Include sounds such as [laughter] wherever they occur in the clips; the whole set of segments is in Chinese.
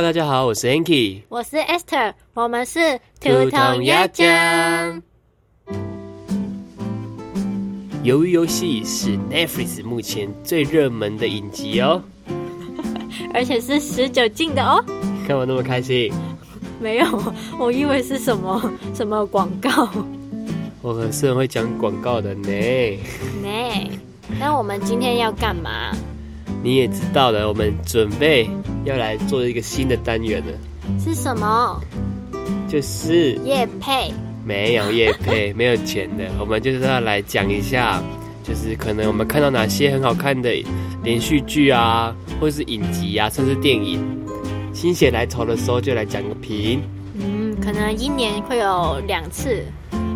Hello，大家好，我是 Anki，我是 Esther，我们是兔筒鸭酱。鱿鱼游戏是 Netflix 目前最热门的影集哦，[laughs] 而且是十九禁的哦。看我那么开心？没有，我以为是什么什么广告。我可是很会讲广告的呢。[laughs] 呢，那我们今天要干嘛？你也知道了，我们准备要来做一个新的单元了，是什么？就是叶配。没有叶配，[laughs] 没有钱的，我们就是要来讲一下，就是可能我们看到哪些很好看的连续剧啊，或者是影集啊，甚至电影，心血来潮的时候就来讲个评。嗯，可能一年会有两次。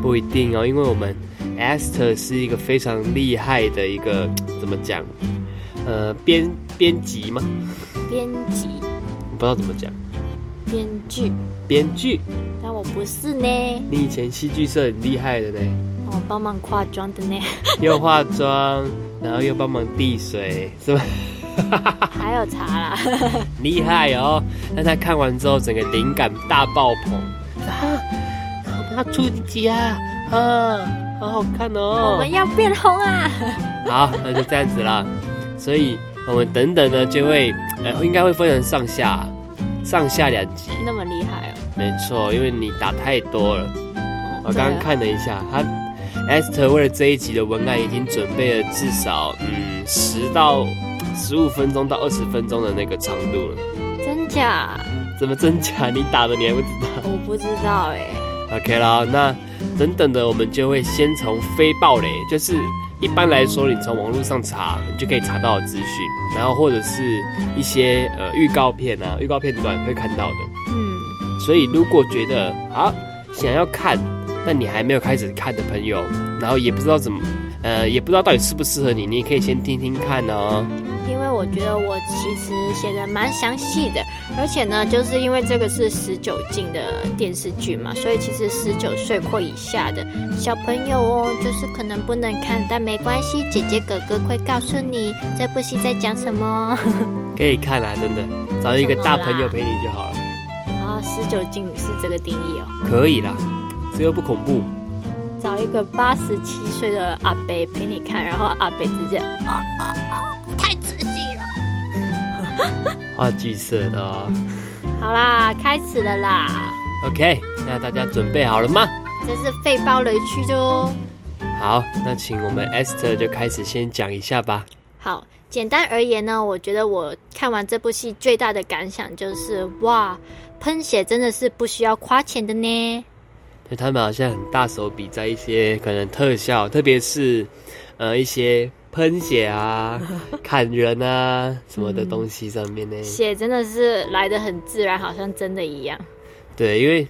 不一定哦，因为我们 Esther 是一个非常厉害的一个怎么讲？呃，编编辑吗？编辑，不知道怎么讲。编剧，编剧。但我不是呢。你以前戏剧社很厉害的呢。我帮忙化妆的呢。[laughs] 又化妆，然后又帮忙递水，是吧？[laughs] 还有茶啦。[laughs] 厉害哦！那他看完之后，整个灵感大爆棚。啊，我们要出集啊！啊，好好看哦。我们要变红啊！好，那就这样子啦。所以我们等等呢，就会呃，应该会分成上下，上下两集。那么厉害哦！没错，因为你打太多了。我刚刚看了一下，他 Esther 为了这一集的文案，已经准备了至少嗯十到十五分钟到二十分钟的那个长度了。真假？怎么真假？你打的你还不知道？我不知道哎。OK 啦，那等等的，我们就会先从非暴雷，就是。一般来说，你从网络上查，你就可以查到资讯，然后或者是一些呃预告片啊、预告片段会看到的。嗯，所以如果觉得啊想要看，但你还没有开始看的朋友，然后也不知道怎么，呃，也不知道到底适不适合你，你也可以先听听看哦。我觉得我其实写的蛮详细的，而且呢，就是因为这个是十九禁的电视剧嘛，所以其实十九岁或以下的小朋友哦，就是可能不能看，但没关系，姐姐哥哥会告诉你这部戏在讲什么。可以看啊，真的，找一个大朋友陪你就好了。啊，十九禁是这个定义哦。可以啦，这又不恐怖。找一个八十七岁的阿伯陪你看，然后阿伯直接啊啊啊！画剧色的哦。好啦，开始了啦。OK，那大家准备好了吗？这是肺包雷区的哦。好，那请我们 Esther 就开始先讲一下吧。好，简单而言呢，我觉得我看完这部戏最大的感想就是，哇，喷血真的是不需要花钱的呢。对他们好像很大手笔在一些可能特效，特别是呃一些。喷血啊，[laughs] 砍人啊，什么的东西上面呢？血真的是来的很自然，好像真的一样。对，因为，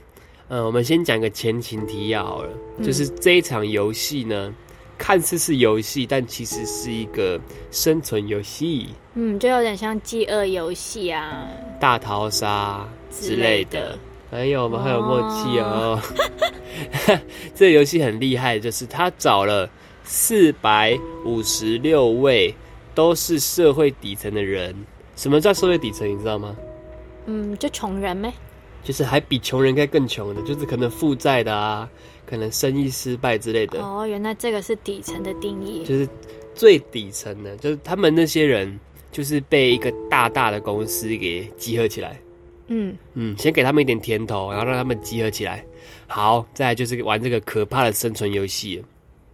呃，我们先讲个前情提要好了，就是这一场游戏呢，看似是游戏，但其实是一个生存游戏。嗯，就有点像饥饿游戏啊，大逃杀之类的。哎呦，我们很有默契哦。[laughs] 这个游戏很厉害，就是他找了。四百五十六位都是社会底层的人。什么叫社会底层？你知道吗？嗯，就穷人呗。就是还比穷人该更穷的，就是可能负债的啊，可能生意失败之类的。哦，原来这个是底层的定义。就是最底层的，就是他们那些人，就是被一个大大的公司给集合起来。嗯嗯，先给他们一点甜头，然后让他们集合起来。好，再来就是玩这个可怕的生存游戏。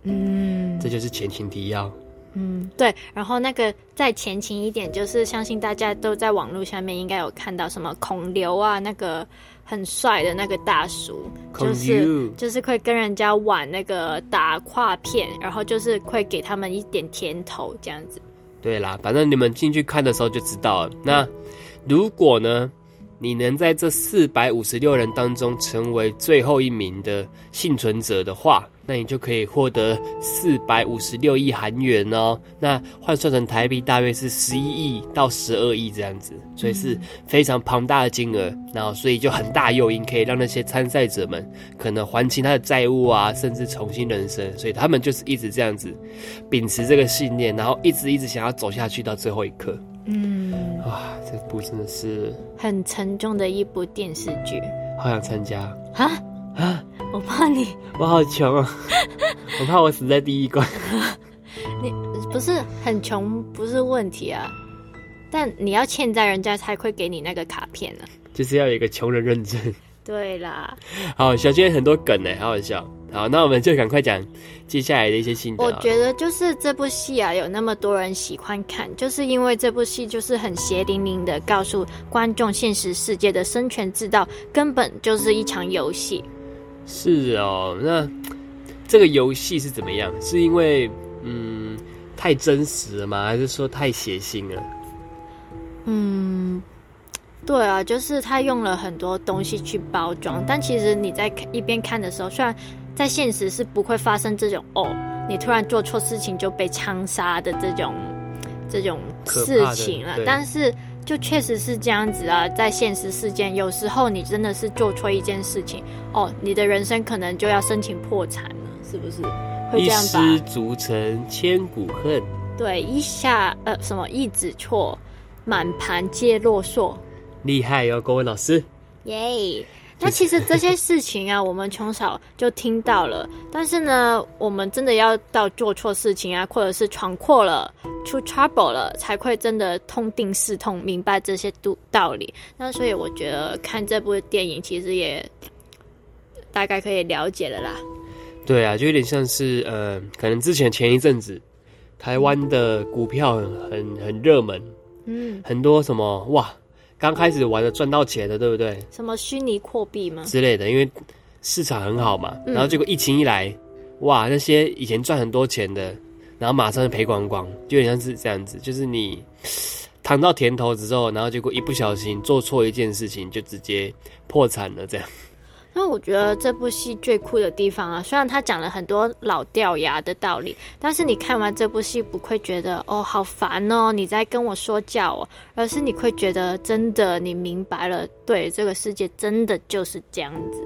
嗯，这就是前情提要。嗯，对。然后那个再前情一点，就是相信大家都在网络下面应该有看到什么孔刘啊，那个很帅的那个大叔，就是就是会跟人家玩那个打跨片，然后就是会给他们一点甜头这样子。对啦，反正你们进去看的时候就知道了。那如果呢？你能在这四百五十六人当中成为最后一名的幸存者的话，那你就可以获得四百五十六亿韩元哦。那换算成台币大约是十一亿到十二亿这样子，所以是非常庞大的金额。然后，所以就很大诱因可以让那些参赛者们可能还清他的债务啊，甚至重新人生。所以他们就是一直这样子秉持这个信念，然后一直一直想要走下去到最后一刻。嗯，哇，这部真的是很沉重的一部电视剧，好想参加啊啊！我怕你，我好穷啊，[laughs] 我怕我死在第一关。[laughs] 你不是很穷不是问题啊，但你要欠债，人家才会给你那个卡片呢。就是要有一个穷人认证。对啦，好，小娟很多梗呢，好好笑。好，那我们就赶快讲接下来的一些心得。我觉得就是这部戏啊，有那么多人喜欢看，就是因为这部戏就是很血淋淋的告诉观众，现实世界的生存之道根本就是一场游戏。是哦，那这个游戏是怎么样？是因为嗯太真实了吗？还是说太血腥了？嗯。对啊，就是他用了很多东西去包装，但其实你在一边看的时候，虽然在现实是不会发生这种哦，你突然做错事情就被枪杀的这种这种事情了，但是就确实是这样子啊，在现实世界，有时候你真的是做错一件事情哦，你的人生可能就要申请破产了，是不是？会这样吧？一失足成千古恨。对，一下呃什么一指错，满盘皆落索。厉害哟，各位老师！耶，那其实这些事情啊，[laughs] 我们从小就听到了。但是呢，我们真的要到做错事情啊，或者是闯祸了、出 trouble 了，才会真的痛定思痛，明白这些道道理。那所以我觉得看这部电影，其实也大概可以了解了啦。对啊，就有点像是呃，可能之前前一阵子台湾的股票很很热门，嗯，很多什么哇。刚开始玩的赚到钱的，对不对？什么虚拟货币吗？之类的，因为市场很好嘛。然后结果疫情一来，哇，那些以前赚很多钱的，然后马上就赔光光，就有点像是这样子，就是你尝到甜头之后，然后结果一不小心做错一件事情，就直接破产了，这样。那我觉得这部戏最酷的地方啊，虽然他讲了很多老掉牙的道理，但是你看完这部戏不会觉得哦好烦哦，你在跟我说教哦，而是你会觉得真的你明白了，对这个世界真的就是这样子，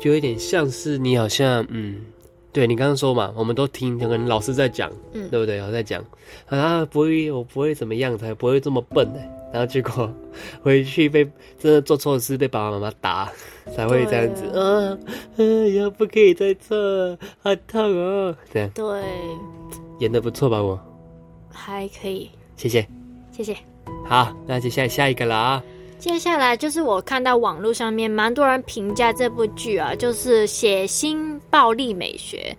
就有点像是你好像嗯，对你刚刚说嘛，我们都听可能老师在讲，嗯，对不对？我在讲啊，不会，我不会怎么样才不会这么笨呢。然后结果 [laughs] 回去被真的做错事，被爸爸妈妈打，才会这样子。啊，以后不可以再做，好痛哦。这样对，演的不错吧？我还可以，谢谢，谢谢。好，那接下来下一个了啊。接下来就是我看到网络上面蛮多人评价这部剧啊，就是血腥暴力美学。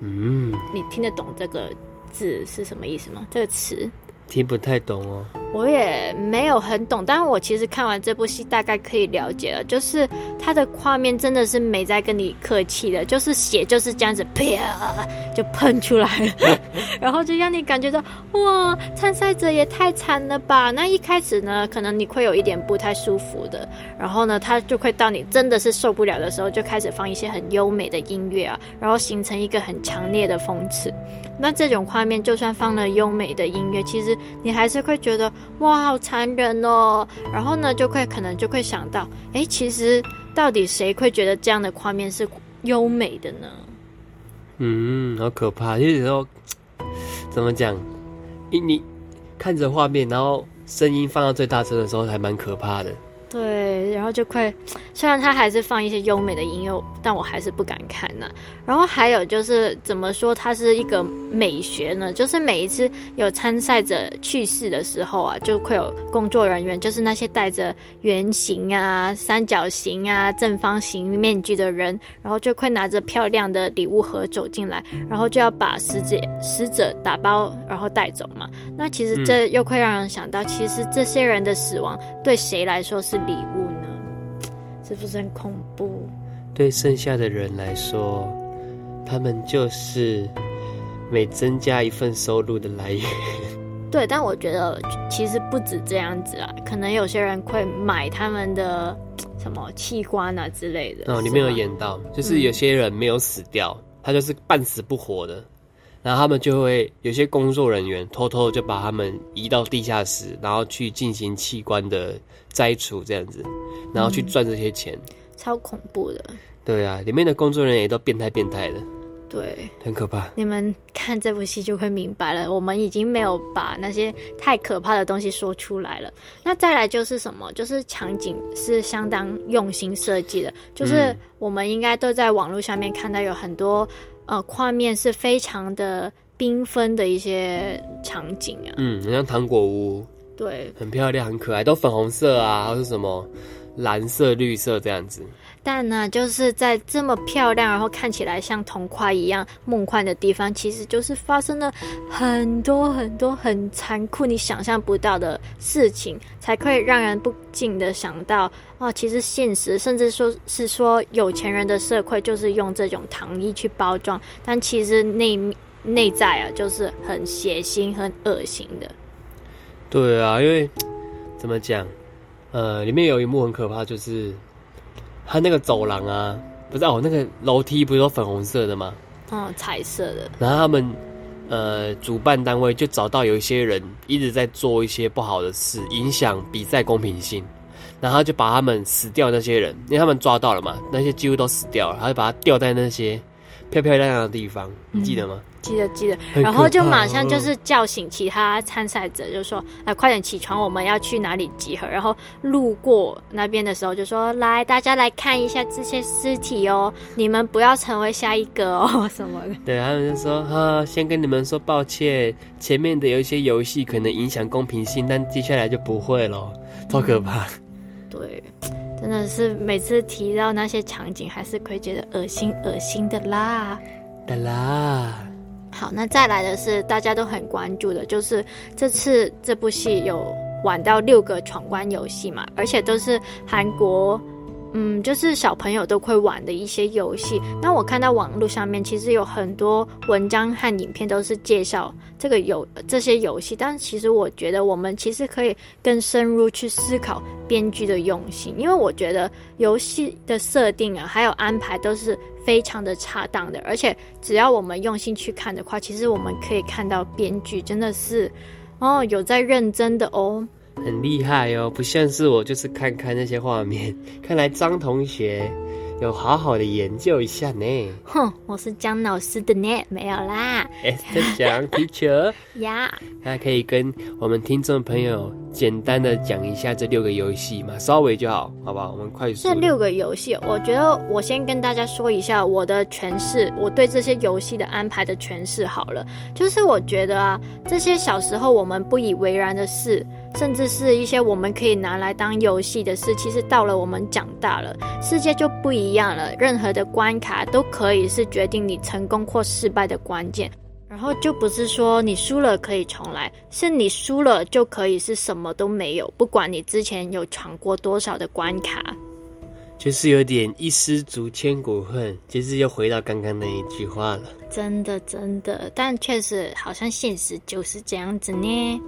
嗯，你听得懂这个字是什么意思吗？这个词？听不太懂哦，我也没有很懂，但是我其实看完这部戏大概可以了解了，就是它的画面真的是没在跟你客气的，就是血就是这样子啪就喷出来了，[laughs] 然后就让你感觉到哇，参赛者也太惨了吧。那一开始呢，可能你会有一点不太舒服的，然后呢，他就会到你真的是受不了的时候，就开始放一些很优美的音乐啊，然后形成一个很强烈的讽刺。那这种画面，就算放了优美的音乐，其实你还是会觉得哇，好残忍哦。然后呢，就会可能就会想到，哎，其实到底谁会觉得这样的画面是优美的呢？嗯，好可怕。就是说怎么讲？你你看着画面，然后声音放到最大声的时候，还蛮可怕的。对，然后就会，虽然他还是放一些优美的音乐，但我还是不敢看呢。然后还有就是怎么说，它是一个美学呢？就是每一次有参赛者去世的时候啊，就会有工作人员，就是那些戴着圆形啊、三角形啊、正方形面具的人，然后就会拿着漂亮的礼物盒走进来，然后就要把死者死者打包，然后带走嘛。那其实这又会让人想到，其实这些人的死亡对谁来说是？礼物呢？是不是很恐怖？对剩下的人来说，他们就是每增加一份收入的来源。对，但我觉得其实不止这样子啊，可能有些人会买他们的什么器官啊之类的。哦，里面有演到，就是有些人没有死掉，他就是半死不活的。然后他们就会有些工作人员偷偷就把他们移到地下室，然后去进行器官的摘除，这样子，然后去赚这些钱，超恐怖的。对啊，里面的工作人员也都变态变态的。对，很可怕。你们看这部戏就会明白了，我们已经没有把那些太可怕的东西说出来了。那再来就是什么？就是场景是相当用心设计的，就是我们应该都在网络上面看到有很多呃画面是非常的缤纷的一些场景啊。嗯，像糖果屋，对，很漂亮，很可爱，都粉红色啊，或是什么蓝色、绿色这样子。但呢，就是在这么漂亮，然后看起来像童话一样梦幻的地方，其实就是发生了很多很多很残酷、你想象不到的事情，才会让人不禁的想到，哦，其实现实，甚至说是说有钱人的社会，就是用这种糖衣去包装，但其实内内在啊，就是很血腥、很恶心的。对啊，因为怎么讲，呃，里面有一幕很可怕，就是。他那个走廊啊，不是哦，那个楼梯不是都粉红色的吗？哦，彩色的。然后他们呃，主办单位就找到有一些人一直在做一些不好的事，影响比赛公平性，然后就把他们死掉那些人，因为他们抓到了嘛，那些几乎都死掉了，他就把他吊在那些漂漂亮亮的地方，你记得吗？记得记得，然后就马上就是叫醒其他参赛者，就说：“哎，快点起床，我们要去哪里集合？”然后路过那边的时候，就说：“来，大家来看一下这些尸体哦，你们不要成为下一个哦，[laughs] 什么的。”对，他们就说：“哈，先跟你们说抱歉，前面的有一些游戏可能影响公平性，但接下来就不会了，超可怕。”对，真的是每次提到那些场景，还是会觉得恶心恶心的啦，的啦。好，那再来的是大家都很关注的，就是这次这部戏有玩到六个闯关游戏嘛，而且都是韩国，嗯，就是小朋友都会玩的一些游戏。那我看到网络上面其实有很多文章和影片都是介绍这个游这些游戏，但其实我觉得我们其实可以更深入去思考编剧的用心，因为我觉得游戏的设定啊，还有安排都是。非常的恰当的，而且只要我们用心去看的话，其实我们可以看到编剧真的是哦有在认真的哦，很厉害哦，不像是我就是看看那些画面，[laughs] 看来张同学。有好好的研究一下呢。哼，我是江老师的呢，没有啦。哎，在讲 teacher 呀。[laughs] 那可以跟我们听众朋友简单的讲一下这六个游戏嘛，稍微就好，好不好？我们快速。这六个游戏，我觉得我先跟大家说一下我的诠释，我对这些游戏的安排的诠释好了。就是我觉得啊，这些小时候我们不以为然的事。甚至是一些我们可以拿来当游戏的事，其实到了我们长大了，世界就不一样了。任何的关卡都可以是决定你成功或失败的关键，然后就不是说你输了可以重来，是你输了就可以是什么都没有，不管你之前有闯过多少的关卡，就是有点一失足千古恨，其实又回到刚刚那一句话了。真的真的，但确实好像现实就是这样子呢。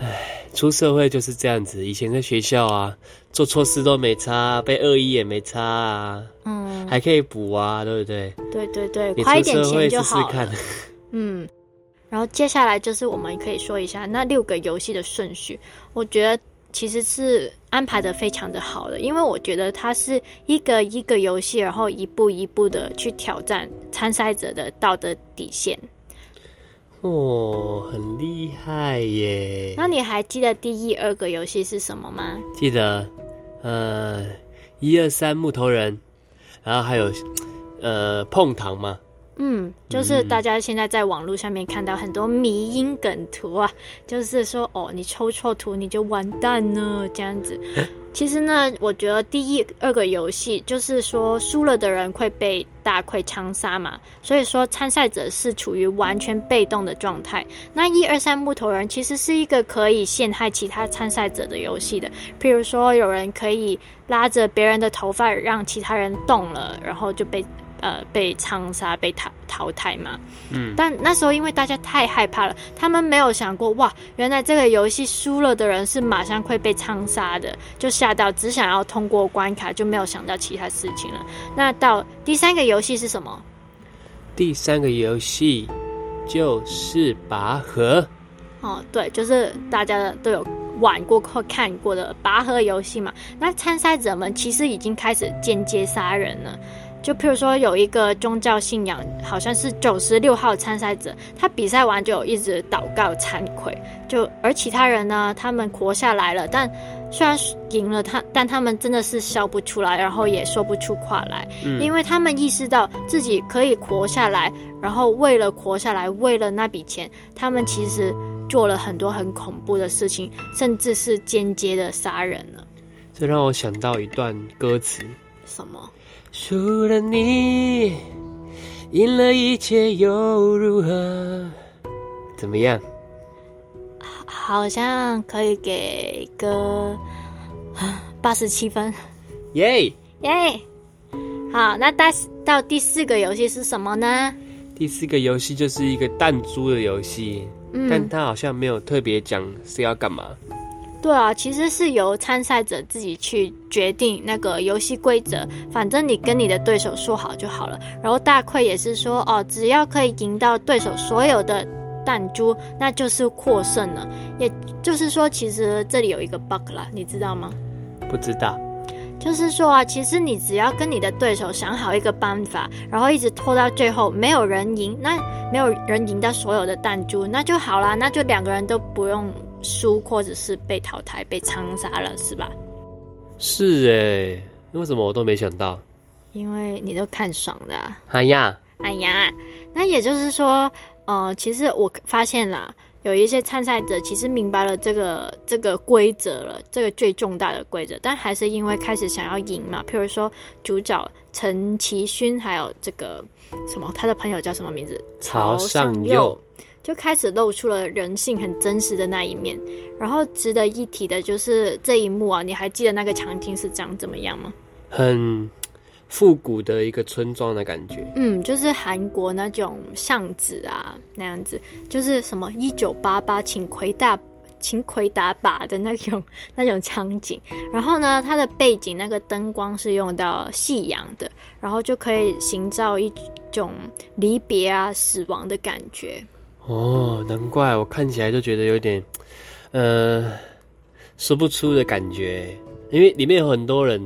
唉，出社会就是这样子。以前在学校啊，做错事都没差，被恶意也没差啊，嗯，还可以补啊，对不对？对对对，花一点钱就好了。嗯，然后接下来就是我们可以说一下那六个游戏的顺序。我觉得其实是安排的非常的好的，因为我觉得它是一个一个游戏，然后一步一步的去挑战参赛者的道德底线。哦，很厉害耶！那你还记得第一、二个游戏是什么吗？记得，呃，一二三木头人，然后还有，呃，碰糖吗？嗯，就是大家现在在网络上面看到很多迷因梗图啊，就是说哦，你抽错图你就完蛋了这样子。其实呢，我觉得第一、二个游戏就是说输了的人会被大亏枪杀嘛，所以说参赛者是处于完全被动的状态。那一二三木头人其实是一个可以陷害其他参赛者的游戏的，譬如说有人可以拉着别人的头发让其他人动了，然后就被。呃，被枪杀、被淘淘汰嘛。嗯，但那时候因为大家太害怕了，他们没有想过哇，原来这个游戏输了的人是马上会被枪杀的，就吓到只想要通过关卡，就没有想到其他事情了。那到第三个游戏是什么？第三个游戏就是拔河。哦，对，就是大家都有玩过或看过的拔河游戏嘛。那参赛者们其实已经开始间接杀人了。就譬如说有一个宗教信仰，好像是九十六号参赛者，他比赛完就一直祷告惭愧，就而其他人呢，他们活下来了，但虽然赢了他，但他们真的是笑不出来，然后也说不出话来，因为他们意识到自己可以活下来，然后为了活下来，为了那笔钱，他们其实做了很多很恐怖的事情，甚至是间接的杀人了。这让我想到一段歌词，什么？输了你，赢了一切又如何？怎么样？好像可以给个八十七分。耶耶！好，那到到第四个游戏是什么呢？第四个游戏就是一个弹珠的游戏，但它好像没有特别讲是要干嘛。对啊，其实是由参赛者自己去决定那个游戏规则，反正你跟你的对手说好就好了。然后大溃也是说，哦，只要可以赢到对手所有的弹珠，那就是获胜了。也就是说，其实这里有一个 bug 啦，你知道吗？不知道。就是说啊，其实你只要跟你的对手想好一个办法，然后一直拖到最后，没有人赢，那没有人赢到所有的弹珠，那就好啦，那就两个人都不用。输或者是被淘汰、被枪杀了，是吧？是哎，为什么我都没想到？因为你都看爽的。哎呀，哎呀，那也就是说，呃，其实我发现了，有一些参赛者其实明白了这个这个规则了，这个最重大的规则，但还是因为开始想要赢嘛。譬如说，主角陈其勋，还有这个什么，他的朋友叫什么名字？曹尚佑。就开始露出了人性很真实的那一面，然后值得一提的就是这一幕啊，你还记得那个场景是长怎么样吗？很复古的一个村庄的感觉。嗯，就是韩国那种巷子啊，那样子，就是什么一九八八请魁大，请魁打靶的那种 [laughs] 那种场景。然后呢，它的背景那个灯光是用到夕阳的，然后就可以营造一种离别啊、死亡的感觉。哦，难怪我看起来就觉得有点，呃，说不出的感觉，因为里面有很多人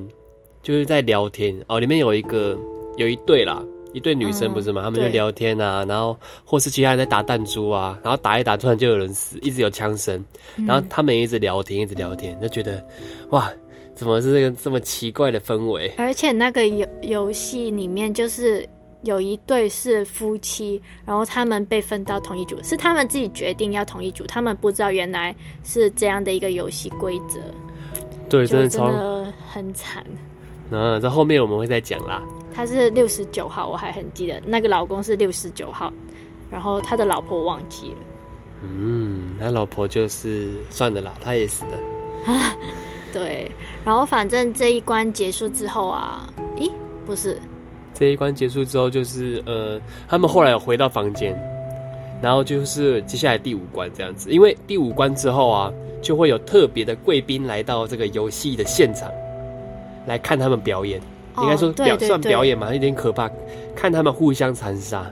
就是在聊天哦，里面有一个有一对啦，一对女生不是吗？他们就聊天啊，然后或是其他人在打弹珠啊，然后打一打，突然就有人死，一直有枪声，然后他们一直聊天，一直聊天，就觉得哇，怎么是这个这么奇怪的氛围？而且那个游游戏里面就是。有一对是夫妻，然后他们被分到同一组，是他们自己决定要同一组，他们不知道原来是这样的一个游戏规则。对，真的真的很惨。嗯，在后面我们会再讲啦。他是六十九号，我还很记得那个老公是六十九号，然后他的老婆忘记了。嗯，他老婆就是算了啦，他也死了。[laughs] 对，然后反正这一关结束之后啊，咦，不是。这一关结束之后，就是呃，他们后来有回到房间，然后就是接下来第五关这样子。因为第五关之后啊，就会有特别的贵宾来到这个游戏的现场，来看他们表演。应该说表算表演嘛，有点可怕，看他们互相残杀。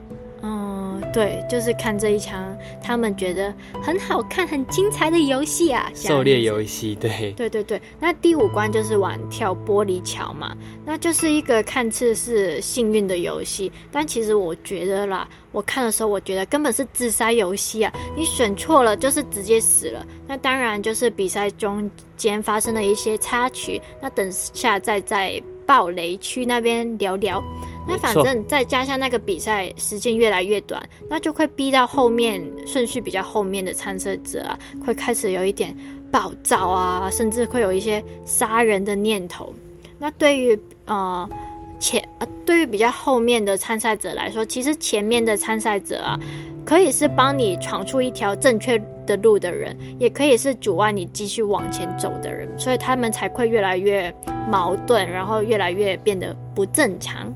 对，就是看这一场，他们觉得很好看、很精彩的游戏啊！狩猎游戏，对，对对对。那第五关就是玩跳玻璃桥嘛，那就是一个看似是幸运的游戏，但其实我觉得啦，我看的时候我觉得根本是自杀游戏啊！你选错了就是直接死了。那当然就是比赛中间发生的一些插曲，那等下再在暴雷区那边聊聊。那反正再加上那个比赛时间越来越短，那就会逼到后面顺序比较后面的参赛者啊，会开始有一点暴躁啊，甚至会有一些杀人的念头。那对于呃前呃对于比较后面的参赛者来说，其实前面的参赛者啊，可以是帮你闯出一条正确的路的人，也可以是阻碍你继续往前走的人，所以他们才会越来越矛盾，然后越来越变得不正常。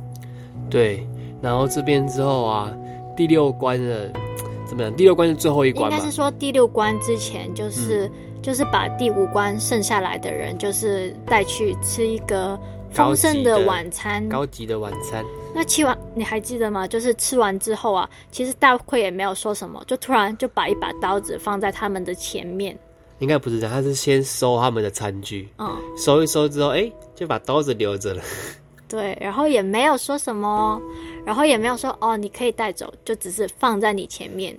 对，然后这边之后啊，第六关的怎么样？第六关是最后一关应该是说第六关之前，就是就是把第五关剩下来的人，就是带去吃一个丰盛的晚餐，高级的晚餐。那吃完你还记得吗？就是吃完之后啊，其实大奎也没有说什么，就突然就把一把刀子放在他们的前面。应该不是这样，他是先收他们的餐具，嗯，收一收之后，哎，就把刀子留着了。[laughs] 对，然后也没有说什么，然后也没有说哦，你可以带走，就只是放在你前面。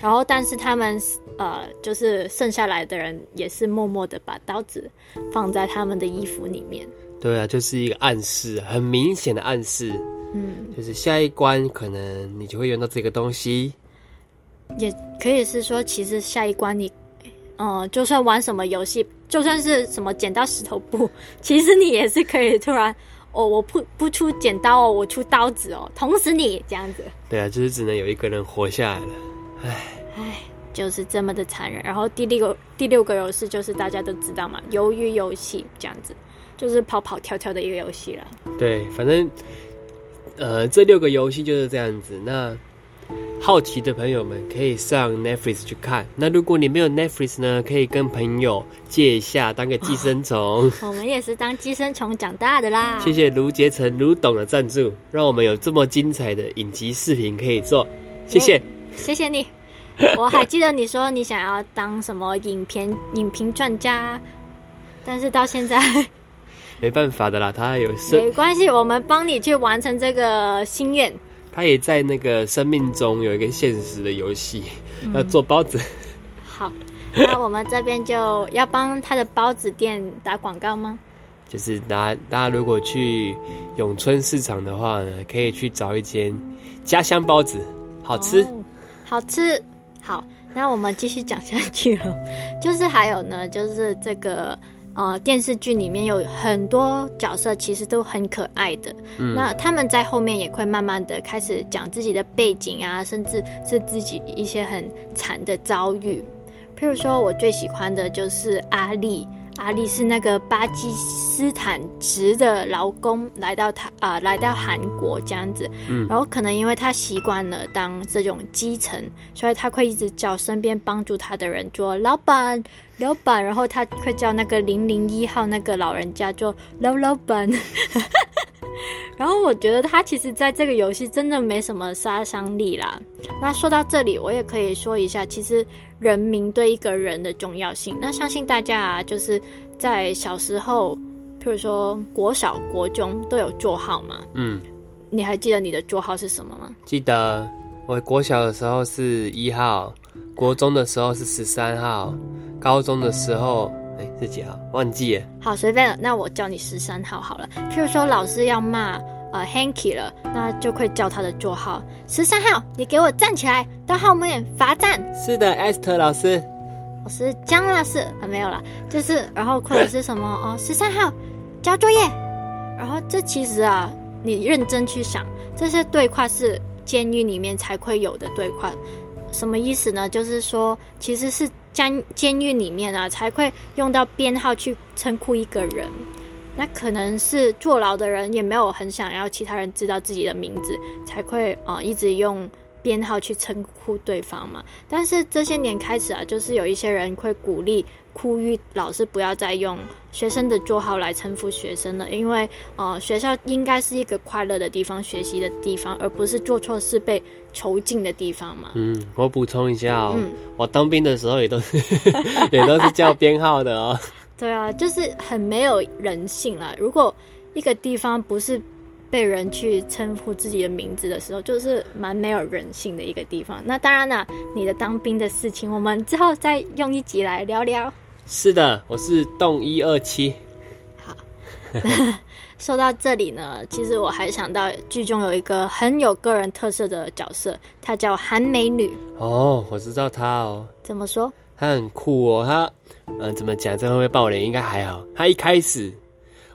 然后，但是他们呃，就是剩下来的人也是默默的把刀子放在他们的衣服里面。对啊，就是一个暗示，很明显的暗示。嗯，就是下一关可能你就会用到这个东西。也可以是说，其实下一关你，嗯，就算玩什么游戏，就算是什么剪刀石头布，[laughs] 其实你也是可以突然哦，我不不出剪刀哦，我出刀子哦，捅死你这样子。对啊，就是只能有一个人活下来了。唉唉，就是这么的残忍。然后第六个第六个游戏就是大家都知道嘛，鱿鱼游戏这样子，就是跑跑跳跳的一个游戏了。对，反正呃，这六个游戏就是这样子。那好奇的朋友们可以上 Netflix 去看。那如果你没有 Netflix 呢，可以跟朋友借一下，当个寄生虫。[laughs] 我们也是当寄生虫长大的啦。[laughs] 谢谢卢杰成、卢董的赞助，让我们有这么精彩的影集视频可以做。谢谢。谢谢你，[laughs] 我还记得你说你想要当什么影片影评专家，但是到现在没办法的啦。他有没关系，我们帮你去完成这个心愿。他也在那个生命中有一个现实的游戏，要做包子。好，那我们这边就要帮他的包子店打广告吗？[laughs] 就是大家大家如果去永春市场的话呢，可以去找一间家乡包子，好吃。好吃，好，那我们继续讲下去了。[laughs] 就是还有呢，就是这个呃电视剧里面有很多角色，其实都很可爱的。嗯，那他们在后面也会慢慢的开始讲自己的背景啊，甚至是自己一些很惨的遭遇。譬如说，我最喜欢的就是阿丽。阿丽是那个巴基斯坦籍的劳工，来到他啊，来到韩国这样子，嗯，然后可能因为他习惯了当这种基层，所以他会一直叫身边帮助他的人做老板，老板，然后他会叫那个零零一号那个老人家做老老板。[laughs] 然后我觉得他其实在这个游戏真的没什么杀伤力啦。那说到这里，我也可以说一下，其实人民对一个人的重要性。那相信大家啊，就是在小时候，譬如说国小、国中都有座号嘛。嗯，你还记得你的座号是什么吗？记得，我国小的时候是一号，国中的时候是十三号，高中的时候。哎，是几号？忘记了。好，随便了。那我叫你十三号好了。譬如说，老师要骂呃 Hanky 了，那就会叫他的座号。十三号，你给我站起来，到后面罚站。是的，Esther 老师。我是江老师啊，没有了。就是，然后或者是什么哦，十三号交作业。然后这其实啊，你认真去想，这些对话是监狱里面才会有的对话。什么意思呢？就是说，其实是。监监狱里面啊，才会用到编号去称呼一个人。那可能是坐牢的人也没有很想要其他人知道自己的名字，才会啊一直用编号去称呼对方嘛。但是这些年开始啊，就是有一些人会鼓励。呼吁老师不要再用学生的座号来称呼学生了，因为呃，学校应该是一个快乐的地方、学习的地方，而不是做错事被囚禁的地方嘛。嗯，我补充一下哦，我当兵的时候也都是 [laughs] 也都是叫编号的哦。对啊，就是很没有人性啊！如果一个地方不是被人去称呼自己的名字的时候，就是蛮没有人性的一个地方。那当然了，你的当兵的事情，我们之后再用一集来聊聊。是的，我是动一二七。好，[laughs] 说到这里呢，其实我还想到剧中有一个很有个人特色的角色，她叫韩美女。哦，我知道她哦。怎么说？她很酷哦。他，嗯，怎么讲？这会不会爆雷？应该还好。他一开始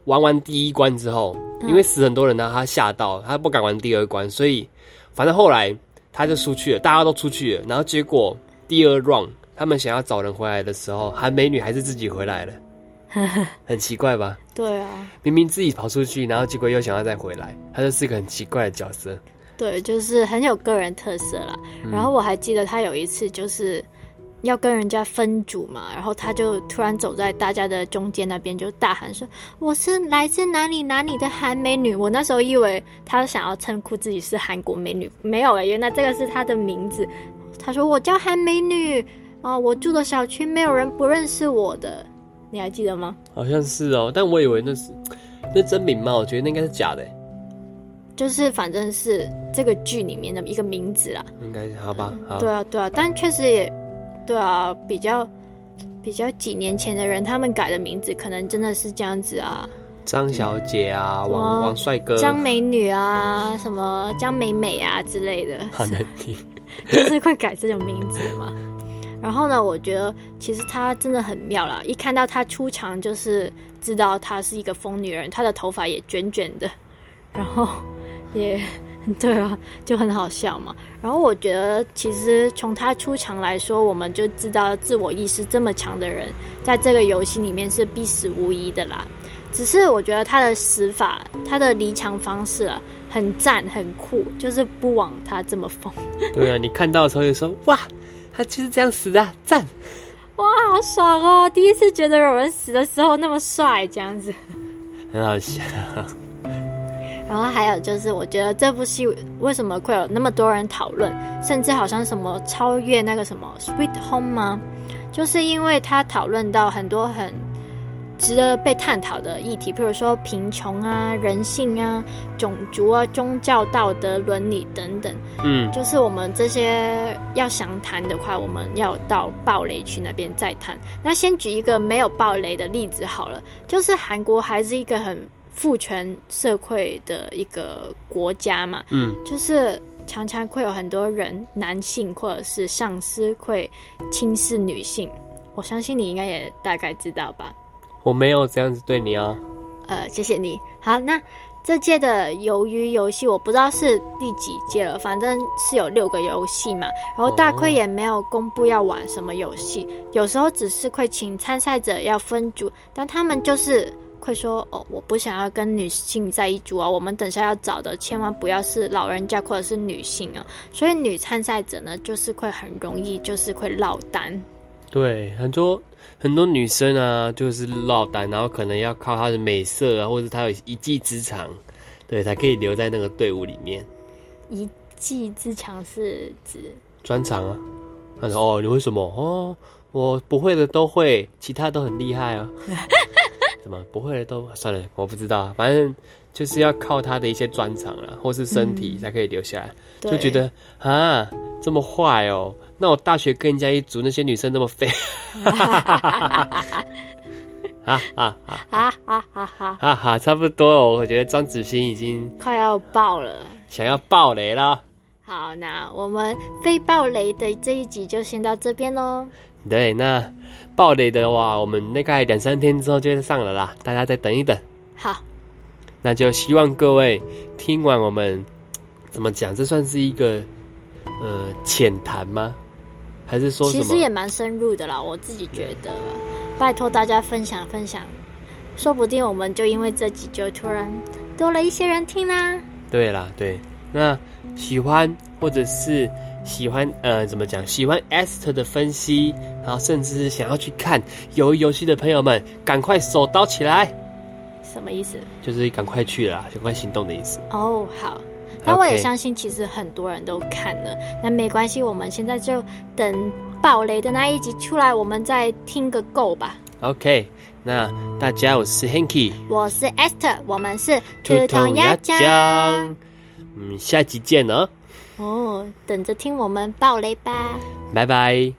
玩完第一关之后，因为死很多人呢，他吓到，他不敢玩第二关，所以反正后来他就出去了，大家都出去了，然后结果第二 round。他们想要找人回来的时候，韩美女还是自己回来了，[laughs] 很奇怪吧？对啊，明明自己跑出去，然后结果又想要再回来，他就是一个很奇怪的角色。对，就是很有个人特色啦。然后我还记得他有一次就是要跟人家分组嘛，然后他就突然走在大家的中间那边，就大喊说：“我是来自哪里哪里的韩美女。”我那时候以为他想要称呼自己是韩国美女，没有哎，原来这个是他的名字。他说：“我叫韩美女。”啊，我住的小区没有人不认识我的，你还记得吗？好像是哦，但我以为那是，那真名嘛？我觉得那应该是假的。就是反正是这个剧里面的一个名字啦。应该好吧？对啊，对啊，但确实也对啊，比较比较几年前的人，他们改的名字可能真的是这样子啊。张小姐啊，王王帅哥，张美女啊，什么张美美啊之类的，好难听，[laughs] 就是会改这种名字嘛。然后呢，我觉得其实她真的很妙啦，一看到她出场，就是知道她是一个疯女人，她的头发也卷卷的，然后也 [laughs] 对啊，就很好笑嘛。然后我觉得其实从他出场来说，我们就知道自我意识这么强的人，在这个游戏里面是必死无疑的啦。只是我觉得他的死法，他的离场方式啊，很赞很酷，就是不枉他这么疯。[laughs] 对啊，你看到的时候就说哇，他就是这样死的，赞！哇，好爽哦！第一次觉得有人死的时候那么帅，这样子，很好笑。然后还有就是，我觉得这部戏为什么会有那么多人讨论，甚至好像什么超越那个什么《Sweet Home》吗？就是因为他讨论到很多很。值得被探讨的议题，比如说贫穷啊、人性啊、种族啊、宗教、道德、伦理等等。嗯，就是我们这些要详谈的话，我们要到暴雷区那边再谈。那先举一个没有暴雷的例子好了，就是韩国还是一个很父权社会的一个国家嘛。嗯，就是常常会有很多人，男性或者是上司会轻视女性。我相信你应该也大概知道吧。我没有这样子对你啊，呃，谢谢你。好，那这届的鱿鱼游戏我不知道是第几届了，反正是有六个游戏嘛。然后大亏也没有公布要玩什么游戏，有时候只是会请参赛者要分组，但他们就是会说哦，我不想要跟女性在一组啊，我们等下要找的千万不要是老人家或者是女性啊。所以女参赛者呢，就是会很容易就是会落单。对，很多。很多女生啊，就是落单，然后可能要靠她的美色啊，或者她有一技之长，对，才可以留在那个队伍里面。一技之长是指专长啊？他说：“哦，你为什么？哦，我不会的都会，其他都很厉害啊。[laughs] 什么不会的都算了，我不知道，反正就是要靠他的一些专长啊，或是身体才可以留下来。就觉得啊，这么坏哦。”那我大学跟人家一组，那些女生那么废，哈哈哈哈哈！啊啊啊啊啊啊啊哈！差不多哦，我觉得张子欣已经快要爆了，想要爆雷了。好，那我们非爆雷的这一集就先到这边喽。对，那爆雷的话，我们大概两三天之后就会上了啦，大家再等一等。好，那就希望各位听完我们怎么讲，这算是一个呃浅谈吗？还是说，其实也蛮深入的啦，我自己觉得，拜托大家分享分享，说不定我们就因为这集就突然多了一些人听啦。对啦，对，那喜欢或者是喜欢呃，怎么讲？喜欢 Esther 的分析，然后甚至是想要去看游游戏的朋友们，赶快手刀起来！什么意思？就是赶快去了，赶快行动的意思。哦，好。那我也相信，其实很多人都看了。那没关系，我们现在就等暴雷的那一集出来，我们再听个够吧。OK，那大家，我是 Hanky，我是 Esther，我们是兔筒鸭酱。嗯，下集见哦。哦，等着听我们爆雷吧。拜拜。